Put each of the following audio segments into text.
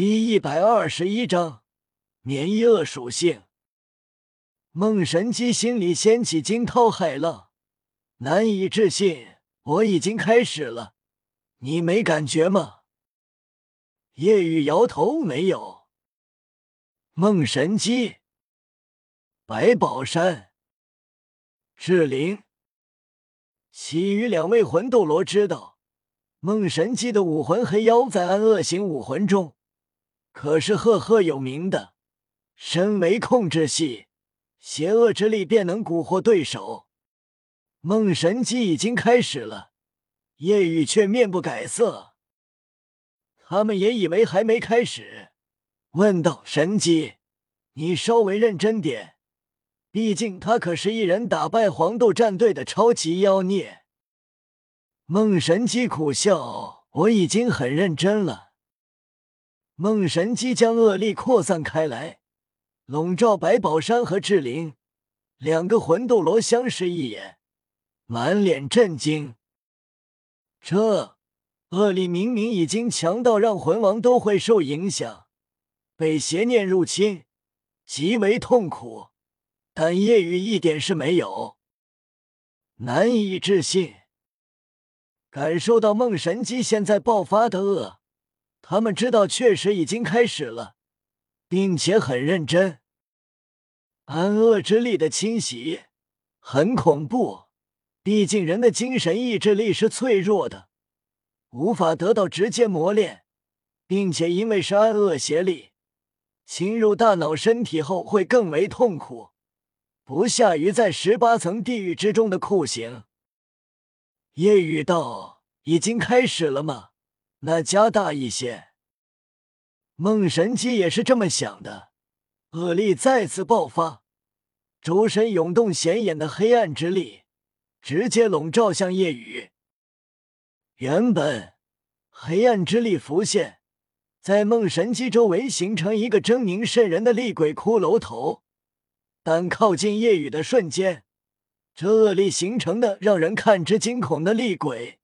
第一百二十一章免疫恶属性。梦神机心里掀起惊涛骇浪，难以置信：我已经开始了，你没感觉吗？夜雨摇头，没有。梦神机、白宝山、志灵，其余两位魂斗罗知道，梦神机的武魂黑妖在安恶行武魂中。可是赫赫有名的，身为控制系，邪恶之力便能蛊惑对手。梦神机已经开始了，夜雨却面不改色。他们也以为还没开始，问道：“神机，你稍微认真点，毕竟他可是一人打败黄豆战队的超级妖孽。”梦神机苦笑：“我已经很认真了。”梦神机将恶力扩散开来，笼罩白宝山和志灵两个魂斗罗，相视一眼，满脸震惊。这恶力明明已经强到让魂王都会受影响，被邪念入侵，极为痛苦，但夜雨一点事没有，难以置信，感受到梦神机现在爆发的恶。他们知道，确实已经开始了，并且很认真。安恶之力的侵袭很恐怖，毕竟人的精神意志力是脆弱的，无法得到直接磨练，并且因为是安恶邪力侵入大脑身体后会更为痛苦，不下于在十八层地狱之中的酷刑。夜雨道：“已经开始了吗？”那加大一些，梦神机也是这么想的。恶力再次爆发，周身涌动显眼的黑暗之力，直接笼罩向夜雨。原本黑暗之力浮现，在梦神机周围形成一个狰狞渗人的厉鬼骷髅头，但靠近夜雨的瞬间，这恶力形成的让人看之惊恐的厉鬼。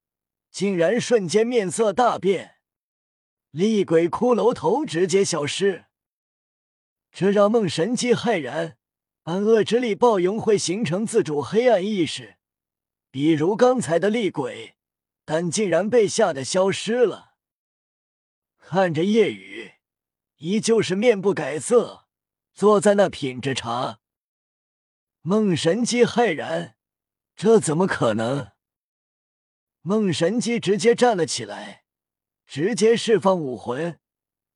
竟然瞬间面色大变，厉鬼骷髅头直接消失，这让梦神机骇然。暗恶之力暴涌会形成自主黑暗意识，比如刚才的厉鬼，但竟然被吓得消失了。看着夜雨，依旧是面不改色，坐在那品着茶。梦神机骇然，这怎么可能？梦神机直接站了起来，直接释放武魂，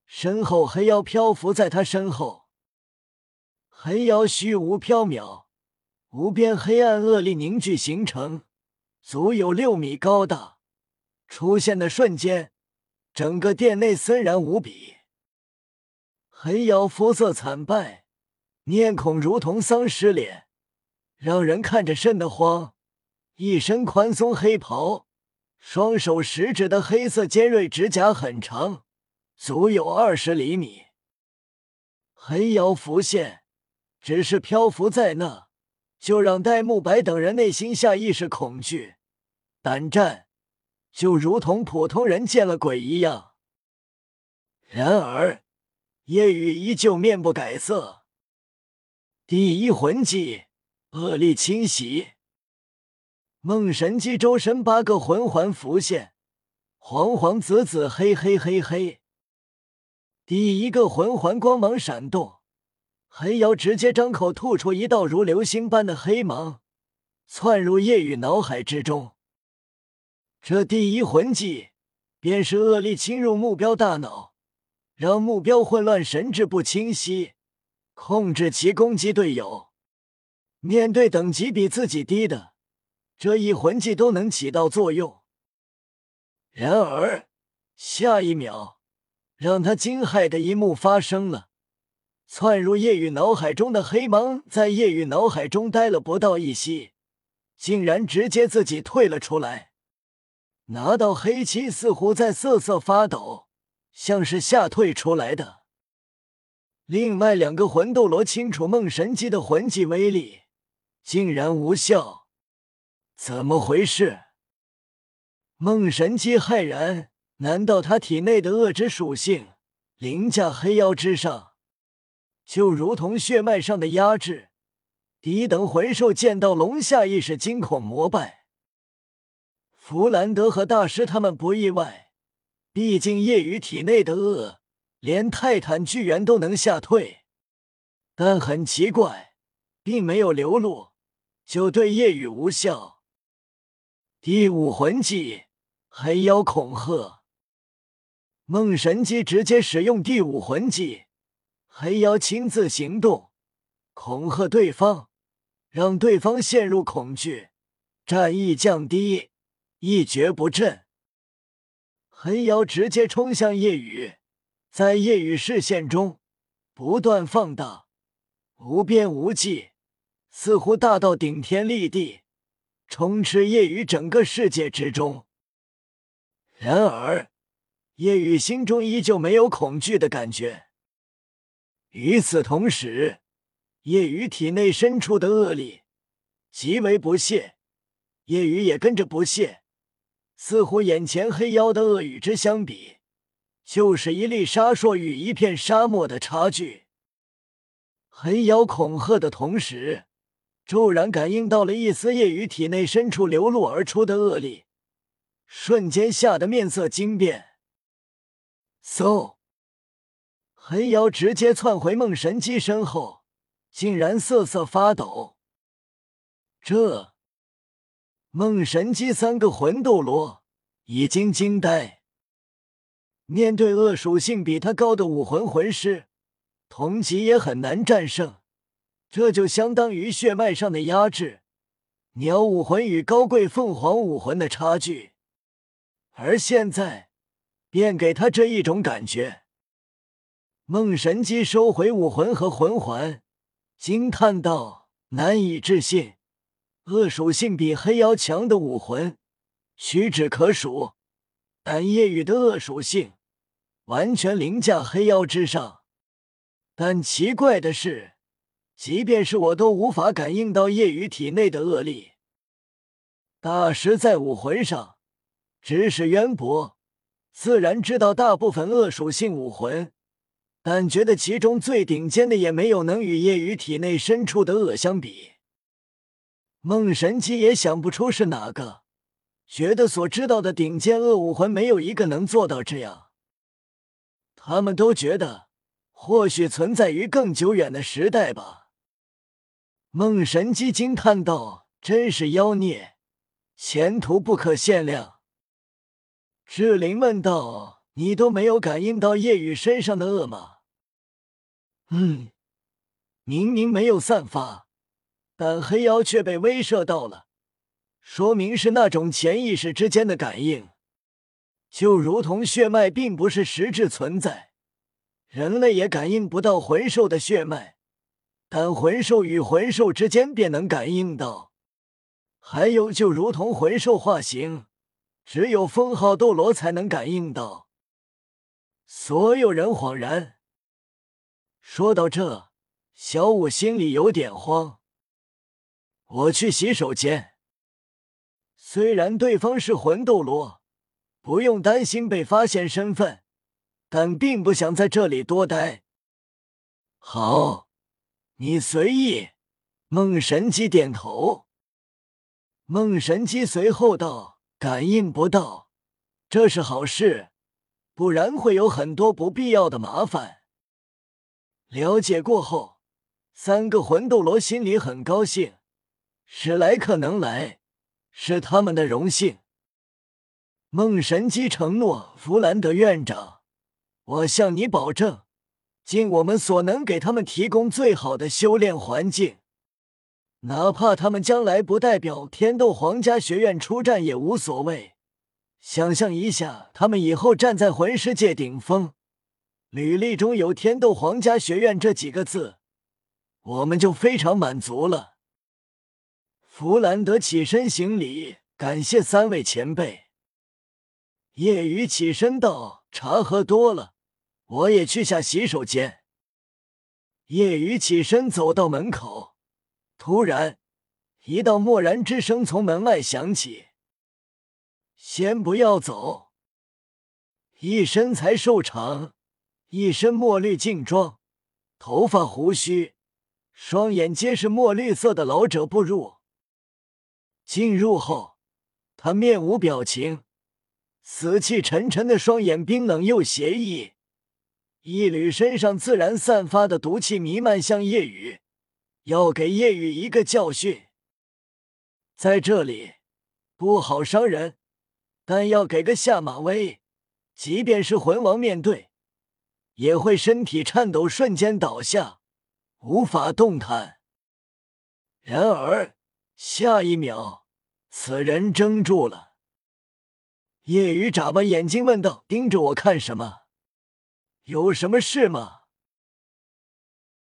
身后黑妖漂浮在他身后。黑妖虚无缥缈，无边黑暗恶力凝聚形成，足有六米高大。出现的瞬间，整个殿内森然无比。黑妖肤色惨败，面孔如同丧尸脸，让人看着瘆得慌。一身宽松黑袍。双手食指的黑色尖锐指甲很长，足有二十厘米。黑妖浮现，只是漂浮在那，就让戴沐白等人内心下意识恐惧、胆战，就如同普通人见了鬼一样。然而，夜雨依旧面不改色。第一魂技，恶力侵袭。梦神机周身八个魂环浮现，黄黄紫紫黑黑黑黑。第一个魂环光芒闪动，黑瑶直接张口吐出一道如流星般的黑芒，窜入夜雨脑海之中。这第一魂技便是恶力侵入目标大脑，让目标混乱神志不清晰，控制其攻击队友。面对等级比自己低的。这一魂技都能起到作用，然而下一秒，让他惊骇的一幕发生了：窜入夜雨脑海中的黑芒，在夜雨脑海中待了不到一息，竟然直接自己退了出来。拿到黑漆似乎在瑟瑟发抖，像是吓退出来的。另外两个魂斗罗清楚梦神机的魂技威力，竟然无效。怎么回事？梦神机骇然，难道他体内的恶之属性凌驾黑妖之上，就如同血脉上的压制。低等魂兽见到龙下亦是惊恐膜拜。弗兰德和大师他们不意外，毕竟夜雨体内的恶，连泰坦巨猿都能吓退。但很奇怪，并没有流露，就对夜雨无效。第五魂技，黑妖恐吓。梦神机直接使用第五魂技，黑妖亲自行动，恐吓对方，让对方陷入恐惧，战意降低，一蹶不振。黑妖直接冲向夜雨，在夜雨视线中不断放大，无边无际，似乎大到顶天立地，充斥夜雨整个世界之中。然而。夜雨心中依旧没有恐惧的感觉。与此同时，夜雨体内深处的恶力极为不屑，夜雨也跟着不屑，似乎眼前黑妖的恶与之相比，就是一粒沙烁与一片沙漠的差距。黑妖恐吓的同时，骤然感应到了一丝夜雨体内深处流露而出的恶力，瞬间吓得面色惊变。嗖！黑妖直接窜回梦神机身后，竟然瑟瑟发抖。这梦神机三个魂斗罗已经惊呆。面对恶属性比他高的武魂魂师，同级也很难战胜。这就相当于血脉上的压制，鸟武魂与高贵凤凰武魂的差距。而现在。便给他这一种感觉。梦神机收回武魂和魂环，惊叹道：“难以置信，恶属性比黑妖强的武魂屈指可数，但夜雨的恶属性完全凌驾黑妖之上。但奇怪的是，即便是我都无法感应到夜雨体内的恶力。大师在武魂上知识渊博。”自然知道大部分恶属性武魂，但觉得其中最顶尖的也没有能与夜雨体内深处的恶相比。梦神机也想不出是哪个，觉得所知道的顶尖恶武魂没有一个能做到这样。他们都觉得，或许存在于更久远的时代吧。梦神机惊叹道：“真是妖孽，前途不可限量。”志灵问道：“你都没有感应到夜雨身上的恶吗？”“嗯，明明没有散发，但黑妖却被威慑到了，说明是那种潜意识之间的感应，就如同血脉并不是实质存在，人类也感应不到魂兽的血脉，但魂兽与魂兽之间便能感应到。还有，就如同魂兽化形。”只有封号斗罗才能感应到。所有人恍然。说到这，小五心里有点慌。我去洗手间。虽然对方是魂斗罗，不用担心被发现身份，但并不想在这里多待。好，你随意。梦神机点头。梦神机随后道。感应不到，这是好事，不然会有很多不必要的麻烦。了解过后，三个魂斗罗心里很高兴，史莱克能来是他们的荣幸。梦神机承诺弗兰德院长，我向你保证，尽我们所能给他们提供最好的修炼环境。哪怕他们将来不代表天斗皇家学院出战也无所谓。想象一下，他们以后站在魂师界顶峰，履历中有“天斗皇家学院”这几个字，我们就非常满足了。弗兰德起身行礼，感谢三位前辈。夜雨起身道：“茶喝多了，我也去下洗手间。”叶雨起身走到门口。突然，一道默然之声从门外响起：“先不要走。”一身材瘦长、一身墨绿劲装，头发胡须，双眼皆是墨绿色的老者步入。进入后，他面无表情，死气沉沉的双眼冰冷又邪异，一缕身上自然散发的毒气弥漫向夜雨，要给夜雨一个教训。在这里不好伤人，但要给个下马威，即便是魂王面对，也会身体颤抖，瞬间倒下，无法动弹。然而。下一秒，此人怔住了。夜雨眨巴眼睛问道：“盯着我看什么？有什么事吗？”